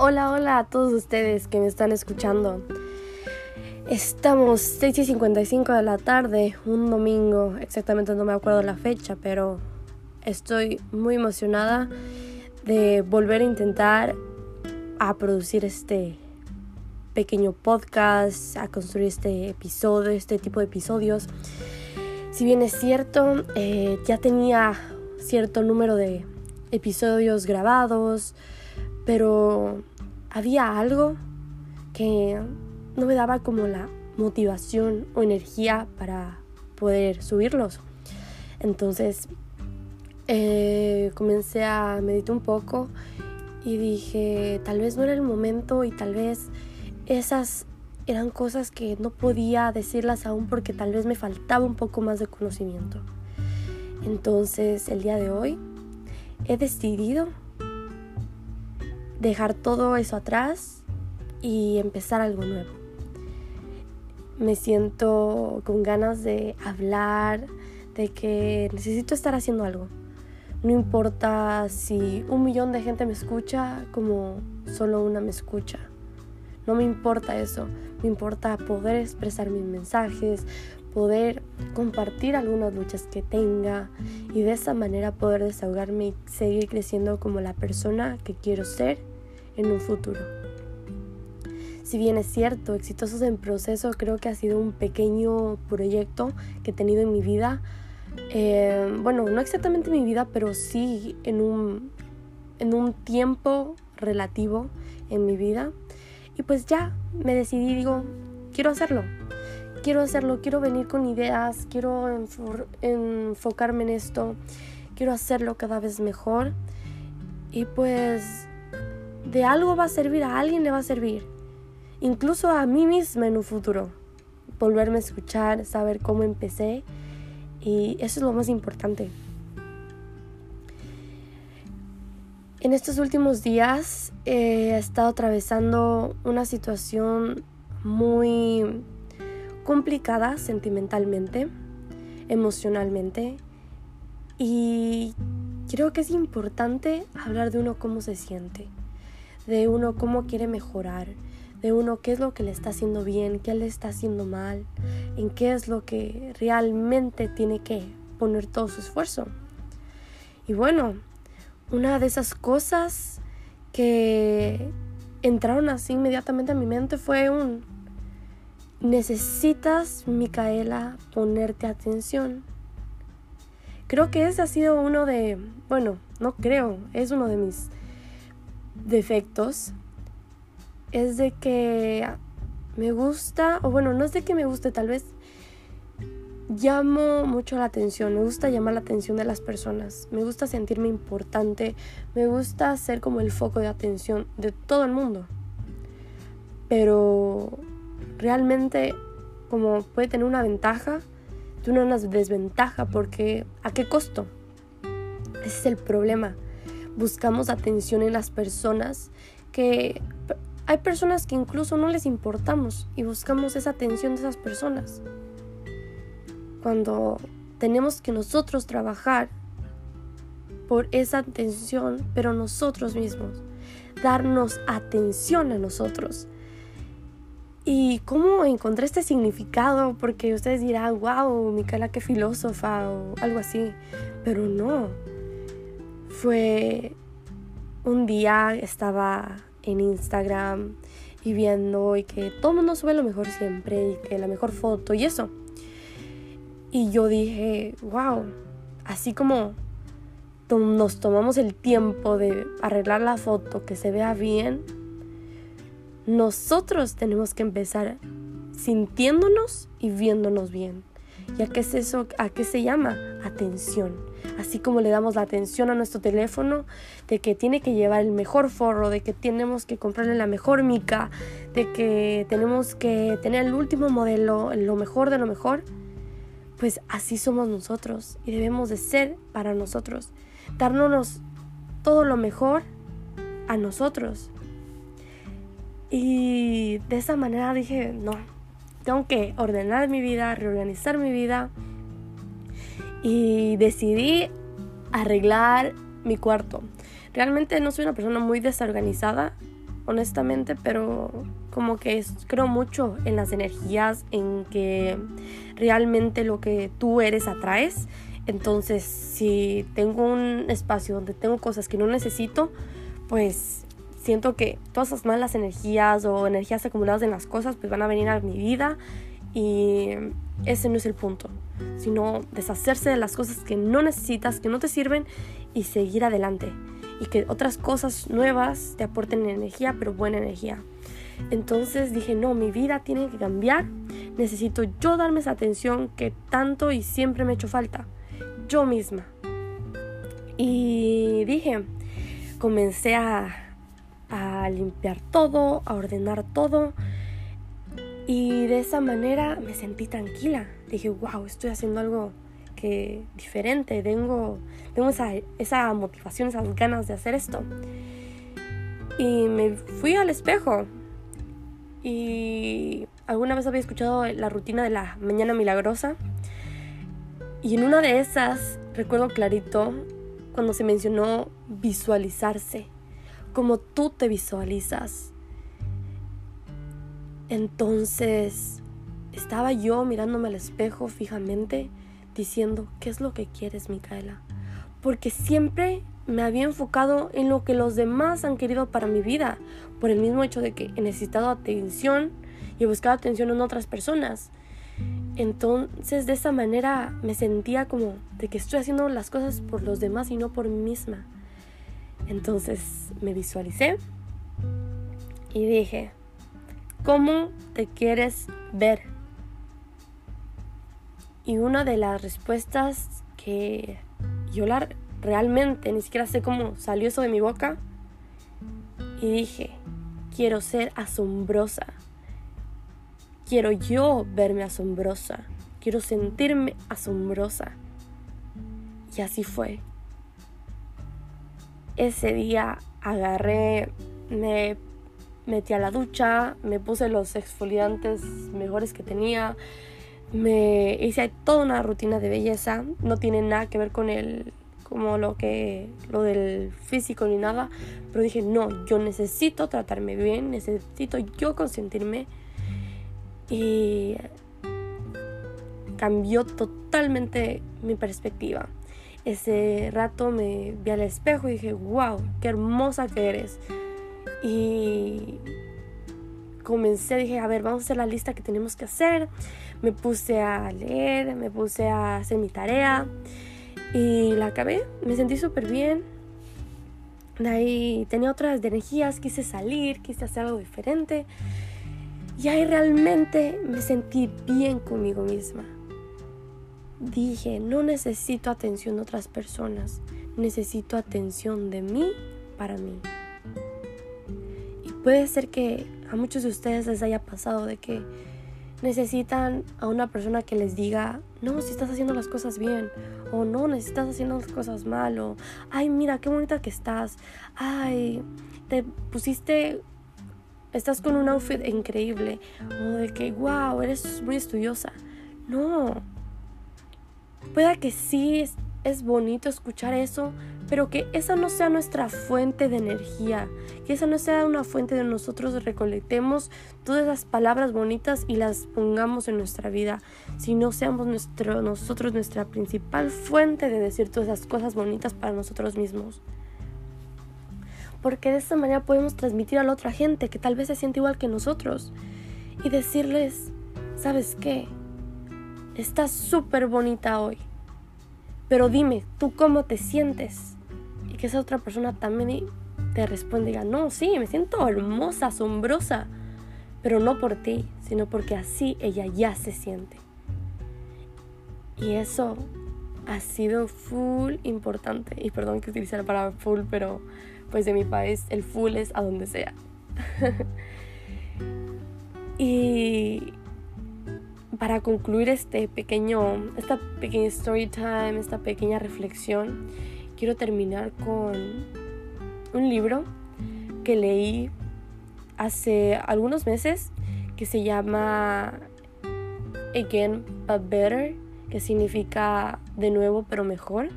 Hola, hola a todos ustedes que me están escuchando. Estamos 6 y 55 de la tarde, un domingo, exactamente no me acuerdo la fecha, pero estoy muy emocionada de volver a intentar a producir este pequeño podcast, a construir este episodio, este tipo de episodios. Si bien es cierto, eh, ya tenía cierto número de episodios grabados, pero había algo que no me daba como la motivación o energía para poder subirlos. Entonces eh, comencé a meditar un poco y dije, tal vez no era el momento y tal vez esas eran cosas que no podía decirlas aún porque tal vez me faltaba un poco más de conocimiento. Entonces el día de hoy he decidido dejar todo eso atrás y empezar algo nuevo. Me siento con ganas de hablar, de que necesito estar haciendo algo. No importa si un millón de gente me escucha como solo una me escucha. No me importa eso. Me importa poder expresar mis mensajes, poder compartir algunas luchas que tenga y de esa manera poder desahogarme y seguir creciendo como la persona que quiero ser en un futuro. Si bien es cierto, exitosos en proceso, creo que ha sido un pequeño proyecto que he tenido en mi vida. Eh, bueno, no exactamente en mi vida, pero sí en un, en un tiempo relativo en mi vida. Y pues ya me decidí, digo, quiero hacerlo quiero hacerlo, quiero venir con ideas, quiero enfocarme en esto, quiero hacerlo cada vez mejor y pues de algo va a servir, a alguien le va a servir, incluso a mí misma en un futuro, volverme a escuchar, saber cómo empecé. Y eso es lo más importante. En estos últimos días he estado atravesando una situación muy complicada sentimentalmente, emocionalmente. Y creo que es importante hablar de uno cómo se siente, de uno cómo quiere mejorar, de uno qué es lo que le está haciendo bien, qué le está haciendo mal, en qué es lo que realmente tiene que poner todo su esfuerzo. Y bueno, una de esas cosas que entraron así inmediatamente a mi mente fue un necesitas, Micaela, ponerte atención. Creo que ese ha sido uno de, bueno, no creo, es uno de mis defectos. Es de que me gusta, o bueno, no es de que me guste, tal vez llamo mucho la atención, me gusta llamar la atención de las personas, me gusta sentirme importante, me gusta ser como el foco de atención de todo el mundo. Pero realmente como puede tener una ventaja, tiene una desventaja porque ¿a qué costo? Ese es el problema. Buscamos atención en las personas que hay personas que incluso no les importamos y buscamos esa atención de esas personas. Cuando tenemos que nosotros trabajar por esa atención, pero nosotros mismos, darnos atención a nosotros ¿Y cómo encontré este significado? Porque ustedes dirán, wow, Micaela, qué filósofa o algo así. Pero no. Fue un día estaba en Instagram y viendo y que todo mundo sube lo mejor siempre y que la mejor foto y eso. Y yo dije, wow, así como nos tomamos el tiempo de arreglar la foto, que se vea bien, nosotros tenemos que empezar sintiéndonos y viéndonos bien. ¿Y a qué es eso? ¿A qué se llama? Atención. Así como le damos la atención a nuestro teléfono, de que tiene que llevar el mejor forro, de que tenemos que comprarle la mejor mica, de que tenemos que tener el último modelo, lo mejor de lo mejor, pues así somos nosotros y debemos de ser para nosotros. Darnos todo lo mejor a nosotros. Y de esa manera dije, no, tengo que ordenar mi vida, reorganizar mi vida. Y decidí arreglar mi cuarto. Realmente no soy una persona muy desorganizada, honestamente, pero como que creo mucho en las energías, en que realmente lo que tú eres atraes. Entonces, si tengo un espacio donde tengo cosas que no necesito, pues siento que todas esas malas energías o energías acumuladas en las cosas pues van a venir a mi vida y ese no es el punto, sino deshacerse de las cosas que no necesitas, que no te sirven y seguir adelante y que otras cosas nuevas te aporten energía, pero buena energía. Entonces dije, no, mi vida tiene que cambiar, necesito yo darme esa atención que tanto y siempre me ha hecho falta, yo misma. Y dije, comencé a, a limpiar todo, a ordenar todo. Y de esa manera me sentí tranquila. Dije, wow, estoy haciendo algo que diferente, tengo, tengo esa, esa motivación, esas ganas de hacer esto. Y me fui al espejo. Y alguna vez había escuchado la rutina de la mañana milagrosa. Y en una de esas, recuerdo clarito, cuando se mencionó visualizarse, como tú te visualizas. Entonces, estaba yo mirándome al espejo fijamente diciendo, ¿qué es lo que quieres, Micaela? Porque siempre me había enfocado en lo que los demás han querido para mi vida, por el mismo hecho de que he necesitado atención y he buscado atención en otras personas. Entonces de esa manera me sentía como de que estoy haciendo las cosas por los demás y no por mí misma. Entonces me visualicé y dije, ¿cómo te quieres ver? Y una de las respuestas que yo realmente ni siquiera sé cómo salió eso de mi boca. Y dije, quiero ser asombrosa. Quiero yo verme asombrosa. Quiero sentirme asombrosa. Y así fue. Ese día agarré, me metí a la ducha, me puse los exfoliantes mejores que tenía, me hice toda una rutina de belleza, no tiene nada que ver con el como lo que lo del físico ni nada, pero dije, "No, yo necesito tratarme bien, necesito yo consentirme." Y cambió totalmente mi perspectiva. Ese rato me vi al espejo y dije, "Wow, qué hermosa que eres." Y comencé, dije, a ver, vamos a hacer la lista que tenemos que hacer. Me puse a leer, me puse a hacer mi tarea y la acabé. Me sentí súper bien. De ahí tenía otras energías, quise salir, quise hacer algo diferente. Y ahí realmente me sentí bien conmigo misma. Dije, no necesito atención de otras personas, necesito atención de mí para mí. Y puede ser que a muchos de ustedes les haya pasado de que necesitan a una persona que les diga, no, si estás haciendo las cosas bien, o no, necesitas haciendo las cosas mal, o, ay, mira, qué bonita que estás, ay, te pusiste, estás con un outfit increíble, o de que, wow, eres muy estudiosa. No, pueda que sí es bonito escuchar eso, pero que esa no sea nuestra fuente de energía, que esa no sea una fuente de nosotros recolectemos todas las palabras bonitas y las pongamos en nuestra vida, sino seamos nuestro, nosotros nuestra principal fuente de decir todas esas cosas bonitas para nosotros mismos. Porque de esta manera podemos transmitir a la otra gente que tal vez se siente igual que nosotros y decirles, ¿sabes qué? Estás súper bonita hoy. Pero dime, ¿tú cómo te sientes? que esa otra persona también te responde y diga, no, sí, me siento hermosa, asombrosa, pero no por ti, sino porque así ella ya se siente. Y eso ha sido full importante. Y perdón que utilice la palabra full, pero pues de mi país el full es a donde sea. y para concluir este pequeño, esta pequeña story time, esta pequeña reflexión, quiero terminar con un libro que leí hace algunos meses que se llama Again but Better, que significa de nuevo pero mejor.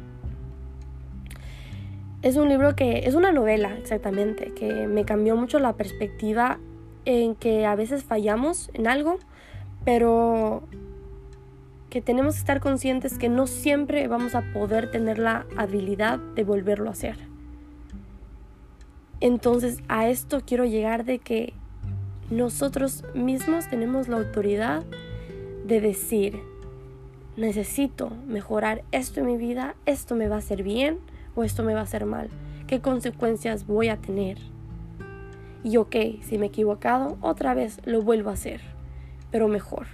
Es un libro que es una novela exactamente, que me cambió mucho la perspectiva en que a veces fallamos en algo, pero que tenemos que estar conscientes que no siempre vamos a poder tener la habilidad de volverlo a hacer. Entonces a esto quiero llegar de que nosotros mismos tenemos la autoridad de decir, necesito mejorar esto en mi vida, esto me va a hacer bien o esto me va a hacer mal, qué consecuencias voy a tener. Y ok, si me he equivocado, otra vez lo vuelvo a hacer, pero mejor.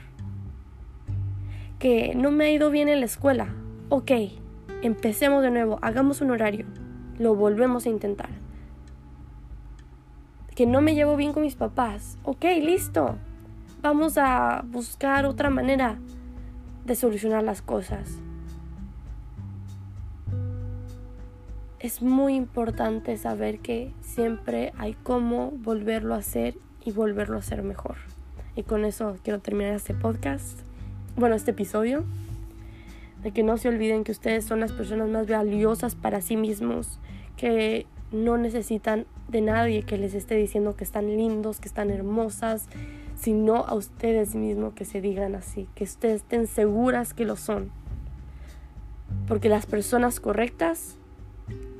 Que no me ha ido bien en la escuela, ok, empecemos de nuevo, hagamos un horario, lo volvemos a intentar. Que no me llevo bien con mis papás, ok, listo, vamos a buscar otra manera de solucionar las cosas. Es muy importante saber que siempre hay cómo volverlo a hacer y volverlo a hacer mejor. Y con eso quiero terminar este podcast, bueno, este episodio, de que no se olviden que ustedes son las personas más valiosas para sí mismos, que no necesitan de nadie que les esté diciendo que están lindos, que están hermosas, sino a ustedes mismos que se digan así, que ustedes estén seguras que lo son. Porque las personas correctas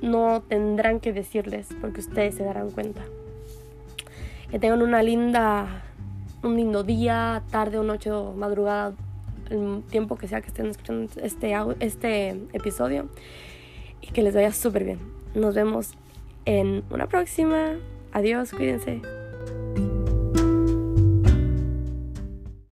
no tendrán que decirles, porque ustedes se darán cuenta. Que tengan una linda, un lindo día, tarde o noche o madrugada, el tiempo que sea que estén escuchando este, este episodio. Y que les vaya súper bien. Nos vemos en una próxima. Adiós, cuídense.